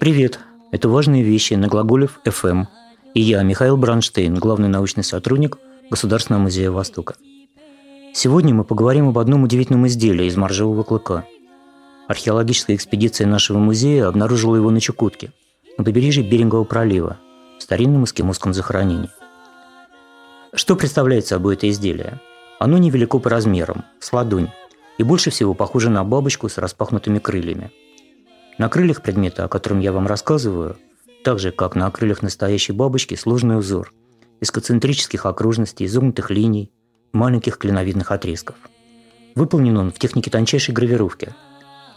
Привет! Это «Важные вещи» на Глаголев FM. И я, Михаил Бранштейн, главный научный сотрудник Государственного музея Востока. Сегодня мы поговорим об одном удивительном изделии из моржевого клыка. Археологическая экспедиция нашего музея обнаружила его на Чукотке, на побережье Берингового пролива, в старинном эскимосском захоронении. Что представляет собой это изделие? Оно невелико по размерам, с ладонь, и больше всего похоже на бабочку с распахнутыми крыльями. На крыльях предмета, о котором я вам рассказываю, так же, как на крыльях настоящей бабочки, сложный узор из концентрических окружностей, изогнутых линий, маленьких клиновидных отрезков. Выполнен он в технике тончайшей гравировки.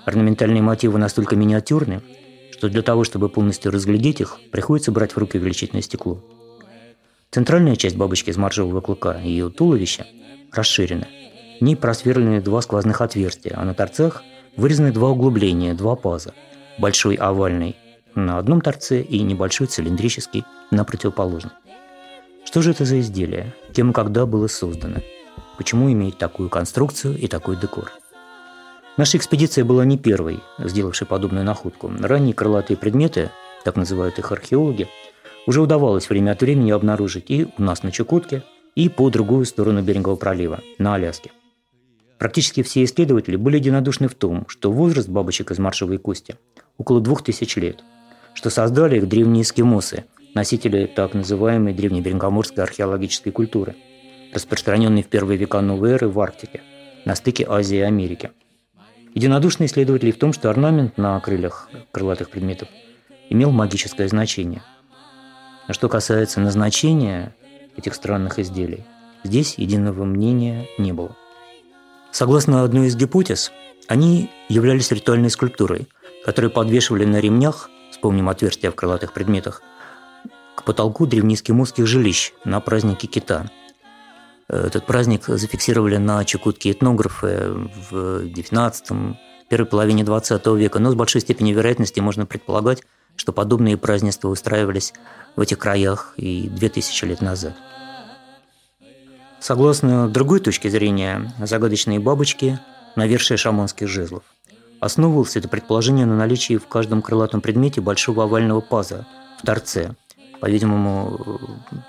Орнаментальные мотивы настолько миниатюрны, что для того, чтобы полностью разглядеть их, приходится брать в руки увеличительное стекло. Центральная часть бабочки из моржевого клыка и ее туловища расширена. В ней просверлены два сквозных отверстия, а на торцах вырезаны два углубления, два паза. Большой овальный на одном торце и небольшой цилиндрический на противоположном. Что же это за изделие? Кем и когда было создано? Почему имеет такую конструкцию и такой декор? Наша экспедиция была не первой, сделавшей подобную находку. Ранние крылатые предметы, так называют их археологи, уже удавалось время от времени обнаружить и у нас на Чукотке, и по другую сторону Берингового пролива, на Аляске. Практически все исследователи были единодушны в том, что возраст бабочек из маршевой кости около двух тысяч лет, что создали их древние эскимосы, носители так называемой древнеберингоморской археологической культуры, распространенной в первые века новой эры в Арктике, на стыке Азии и Америки. Единодушны исследователи в том, что орнамент на крыльях крылатых предметов имел магическое значение – а что касается назначения этих странных изделий, здесь единого мнения не было. Согласно одной из гипотез, они являлись ритуальной скульптурой, которую подвешивали на ремнях, вспомним отверстия в крылатых предметах, к потолку древнеэскимосских жилищ на празднике кита. Этот праздник зафиксировали на Чукотке этнографы в XIX, первой половине XX века, но с большой степенью вероятности можно предполагать, что подобные празднества устраивались в этих краях и 2000 лет назад. Согласно другой точке зрения, загадочные бабочки – навершие шаманских жезлов. Основывалось это предположение на наличии в каждом крылатом предмете большого овального паза в торце. По-видимому,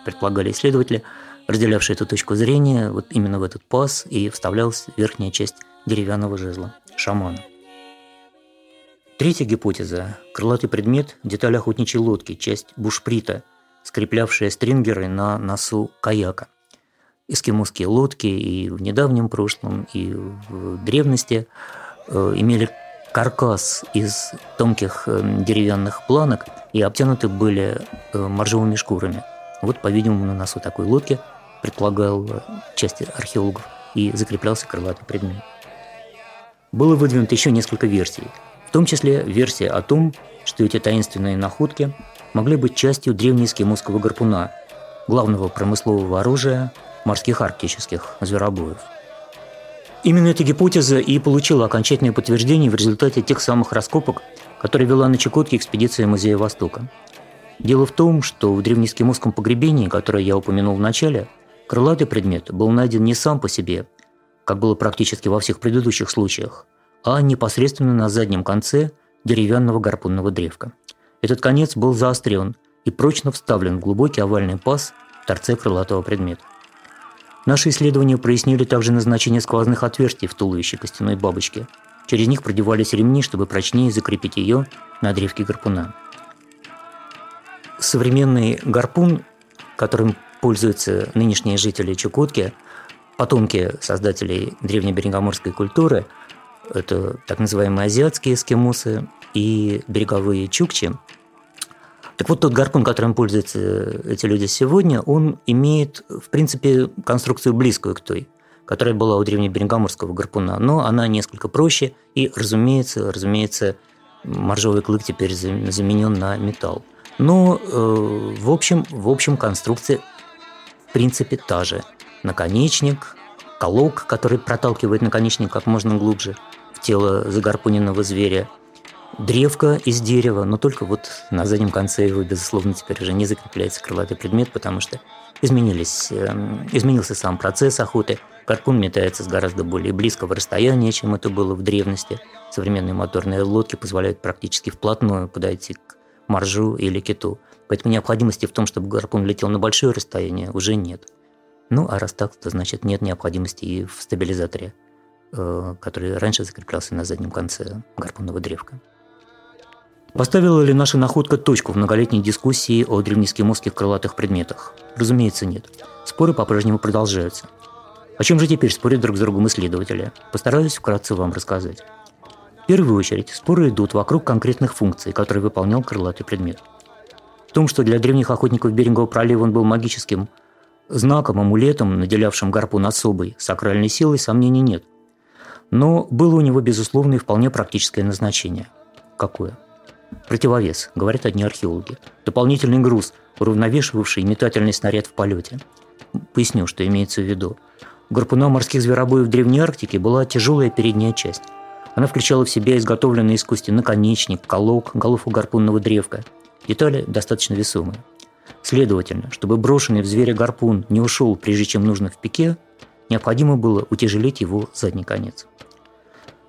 предполагали исследователи, разделявшие эту точку зрения, вот именно в этот паз и вставлялась верхняя часть деревянного жезла – шамана. Третья гипотеза – крылатый предмет – деталь охотничьей лодки, часть бушприта, скреплявшая стрингеры на носу каяка. Эскимосские лодки и в недавнем прошлом, и в древности э, имели каркас из тонких э, деревянных планок и обтянуты были э, моржовыми шкурами. Вот, по-видимому, на носу такой лодки, предполагал часть археологов, и закреплялся крылатый предмет. Было выдвинуто еще несколько версий – в том числе версия о том, что эти таинственные находки могли быть частью древнеэскимосского гарпуна, главного промыслового оружия морских арктических зверобоев. Именно эта гипотеза и получила окончательное подтверждение в результате тех самых раскопок, которые вела на Чукотке экспедиция Музея Востока. Дело в том, что в древнеэскимосском погребении, которое я упомянул в начале, крылатый предмет был найден не сам по себе, как было практически во всех предыдущих случаях, а непосредственно на заднем конце деревянного гарпунного древка. Этот конец был заострен и прочно вставлен в глубокий овальный паз в торце крылатого предмета. Наши исследования прояснили также назначение сквозных отверстий в туловище костяной бабочки. Через них продевались ремни, чтобы прочнее закрепить ее на древке гарпуна. Современный гарпун, которым пользуются нынешние жители Чукотки, потомки создателей древнеберегоморской культуры – это так называемые азиатские эскимосы и береговые чукчи. Так вот, тот гарпун, которым пользуются эти люди сегодня, он имеет, в принципе, конструкцию близкую к той, которая была у древнеберегоморского гарпуна, но она несколько проще, и, разумеется, разумеется, моржовый клык теперь заменен на металл. Но, э, в, общем, в общем, конструкция, в принципе, та же. Наконечник, колок, который проталкивает наконечник как можно глубже – тело загарпуненного зверя, древко из дерева, но только вот на заднем конце его, безусловно, теперь уже не закрепляется крылатый предмет, потому что изменились, эм, изменился сам процесс охоты, Гарпун метается с гораздо более близкого расстояния, чем это было в древности. Современные моторные лодки позволяют практически вплотную подойти к моржу или киту. Поэтому необходимости в том, чтобы гарпун летел на большое расстояние, уже нет. Ну, а раз так, то значит нет необходимости и в стабилизаторе, который раньше закреплялся на заднем конце гарпунного древка. Поставила ли наша находка точку в многолетней дискуссии о древнескимосских крылатых предметах? Разумеется, нет. Споры по-прежнему продолжаются. О чем же теперь спорят друг с другом исследователи? Постараюсь вкратце вам рассказать. В первую очередь, споры идут вокруг конкретных функций, которые выполнял крылатый предмет. В том, что для древних охотников Берингового пролива он был магическим знаком, амулетом, наделявшим гарпун особой, сакральной силой, сомнений нет. Но было у него, безусловно, и вполне практическое назначение. Какое? Противовес, говорят одни археологи. Дополнительный груз, уравновешивавший метательный снаряд в полете. Поясню, что имеется в виду. У гарпуна морских зверобоев Древней Арктике была тяжелая передняя часть. Она включала в себя изготовленный искусстве наконечник, колок, головку гарпунного древка. Детали достаточно весомые. Следовательно, чтобы брошенный в зверя гарпун не ушел, прежде чем нужно в пике, необходимо было утяжелить его задний конец.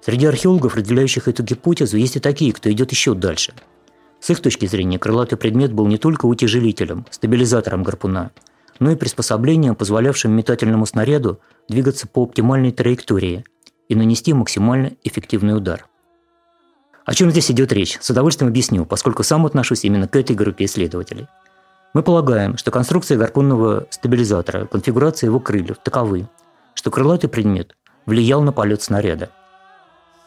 Среди археологов, разделяющих эту гипотезу, есть и такие, кто идет еще дальше. С их точки зрения, крылатый предмет был не только утяжелителем, стабилизатором гарпуна, но и приспособлением, позволявшим метательному снаряду двигаться по оптимальной траектории и нанести максимально эффективный удар. О чем здесь идет речь, с удовольствием объясню, поскольку сам отношусь именно к этой группе исследователей. Мы полагаем, что конструкция гарпунного стабилизатора, конфигурация его крыльев таковы, что крылатый предмет влиял на полет снаряда –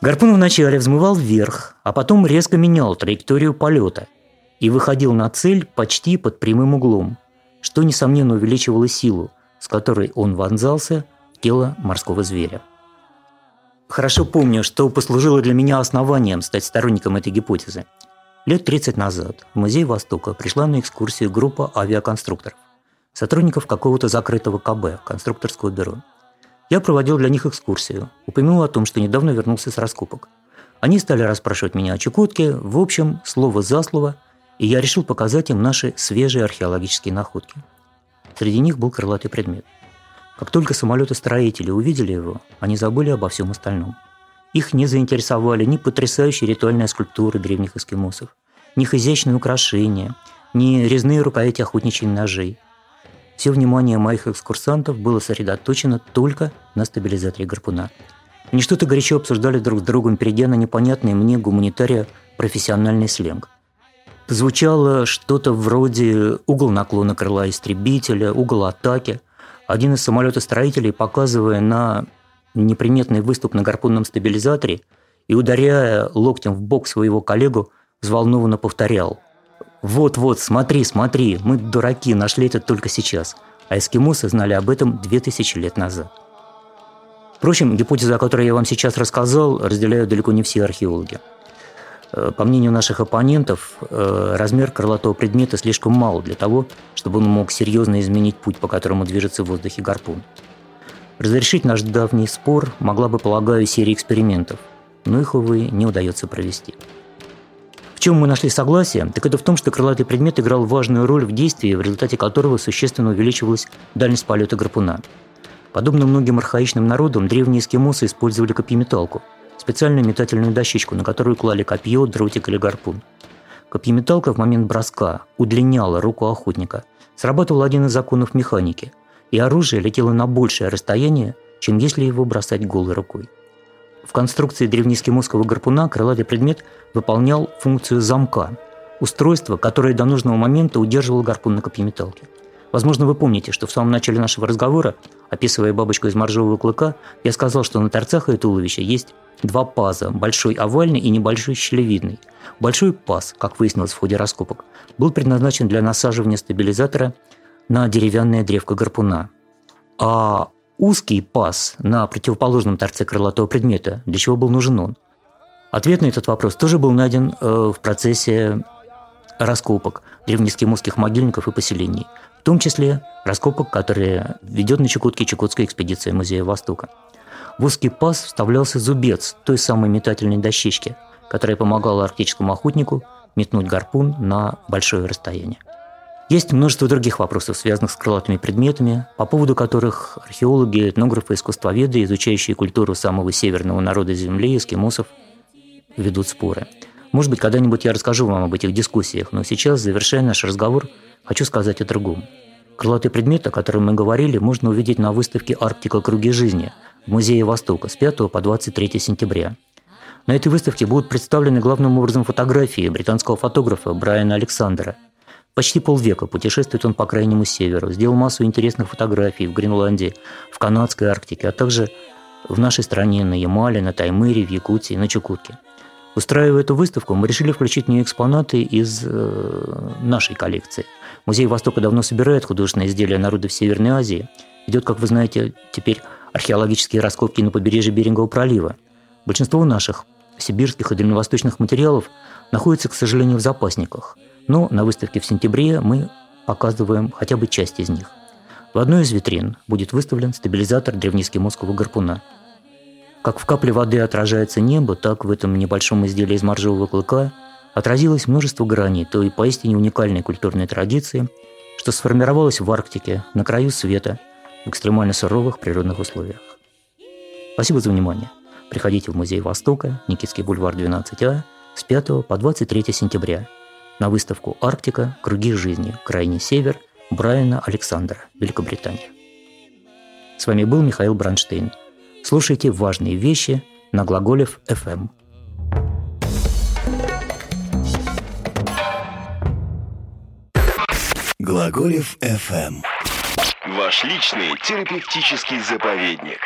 Гарпун вначале взмывал вверх, а потом резко менял траекторию полета и выходил на цель почти под прямым углом, что, несомненно, увеличивало силу, с которой он вонзался в тело морского зверя. Хорошо помню, что послужило для меня основанием стать сторонником этой гипотезы. Лет 30 назад в Музей Востока пришла на экскурсию группа авиаконструкторов, сотрудников какого-то закрытого КБ, конструкторского бюро – я проводил для них экскурсию, упомянул о том, что недавно вернулся с раскопок. Они стали расспрашивать меня о Чукотке, в общем, слово за слово, и я решил показать им наши свежие археологические находки. Среди них был крылатый предмет. Как только самолеты-строители увидели его, они забыли обо всем остальном. Их не заинтересовали ни потрясающие ритуальные скульптуры древних эскимосов, ни изящные украшения, ни резные рукояти охотничьих ножей – все внимание моих экскурсантов было сосредоточено только на стабилизаторе гарпуна. Они что-то горячо обсуждали друг с другом, перейдя на непонятный мне гуманитария профессиональный сленг. Звучало что-то вроде угол наклона крыла истребителя, угол атаки. Один из самолетостроителей, показывая на неприметный выступ на гарпунном стабилизаторе и ударяя локтем в бок своего коллегу, взволнованно повторял – вот-вот, смотри, смотри, мы дураки, нашли это только сейчас. А эскимосы знали об этом 2000 лет назад. Впрочем, гипотеза, о которой я вам сейчас рассказал, разделяют далеко не все археологи. Э, по мнению наших оппонентов, э, размер крылатого предмета слишком мал для того, чтобы он мог серьезно изменить путь, по которому движется в воздухе гарпун. Разрешить наш давний спор могла бы, полагаю, серия экспериментов, но их, увы, не удается провести. В чем мы нашли согласие, так это в том, что крылатый предмет играл важную роль в действии, в результате которого существенно увеличивалась дальность полета гарпуна. Подобно многим архаичным народам, древние эскимосы использовали копьеметалку – специальную метательную дощечку, на которую клали копье, дротик или гарпун. Копьеметалка в момент броска удлиняла руку охотника. Срабатывал один из законов механики, и оружие летело на большее расстояние, чем если его бросать голой рукой. В конструкции древнеэскимосского гарпуна крылатый предмет выполнял функцию замка – устройство, которое до нужного момента удерживало гарпун на копьеметалке. Возможно, вы помните, что в самом начале нашего разговора, описывая бабочку из моржового клыка, я сказал, что на торцах ее туловища есть два паза – большой овальный и небольшой щелевидный. Большой паз, как выяснилось в ходе раскопок, был предназначен для насаживания стабилизатора на деревянное древко гарпуна. А узкий паз на противоположном торце крылатого предмета, для чего был нужен он? Ответ на этот вопрос тоже был найден э, в процессе раскопок древнескимосских могильников и поселений, в том числе раскопок, которые ведет на Чукотке Чукотская экспедиция Музея Востока. В узкий паз вставлялся зубец той самой метательной дощечки, которая помогала арктическому охотнику метнуть гарпун на большое расстояние. Есть множество других вопросов, связанных с крылатыми предметами, по поводу которых археологи, этнографы, искусствоведы, изучающие культуру самого северного народа Земли, эскимосов, ведут споры. Может быть, когда-нибудь я расскажу вам об этих дискуссиях, но сейчас, завершая наш разговор, хочу сказать о другом. Крылатый предмет, о котором мы говорили, можно увидеть на выставке «Арктика. Круги жизни» в Музее Востока с 5 по 23 сентября. На этой выставке будут представлены главным образом фотографии британского фотографа Брайана Александра – Почти полвека путешествует он по крайнему северу, сделал массу интересных фотографий в Гренландии, в канадской Арктике, а также в нашей стране на Ямале, на Таймыре, в Якутии, на Чукотке. Устраивая эту выставку, мы решили включить в нее экспонаты из э, нашей коллекции. Музей Востока давно собирает художественные изделия народов Северной Азии. Идет, как вы знаете, теперь археологические раскопки на побережье Берингового пролива. Большинство наших сибирских и дальневосточных материалов находится, к сожалению, в запасниках – но на выставке в сентябре мы показываем хотя бы часть из них. В одной из витрин будет выставлен стабилизатор древнеэскимосского гарпуна. Как в капле воды отражается небо, так в этом небольшом изделии из моржового клыка отразилось множество граней той поистине уникальной культурной традиции, что сформировалась в Арктике, на краю света, в экстремально суровых природных условиях. Спасибо за внимание. Приходите в Музей Востока, Никитский бульвар 12А, с 5 по 23 сентября – на выставку «Арктика. Круги жизни. Крайний север» Брайана Александра, Великобритания. С вами был Михаил Бранштейн. Слушайте важные вещи на Глаголев FM. Глаголев FM. Ваш личный терапевтический заповедник.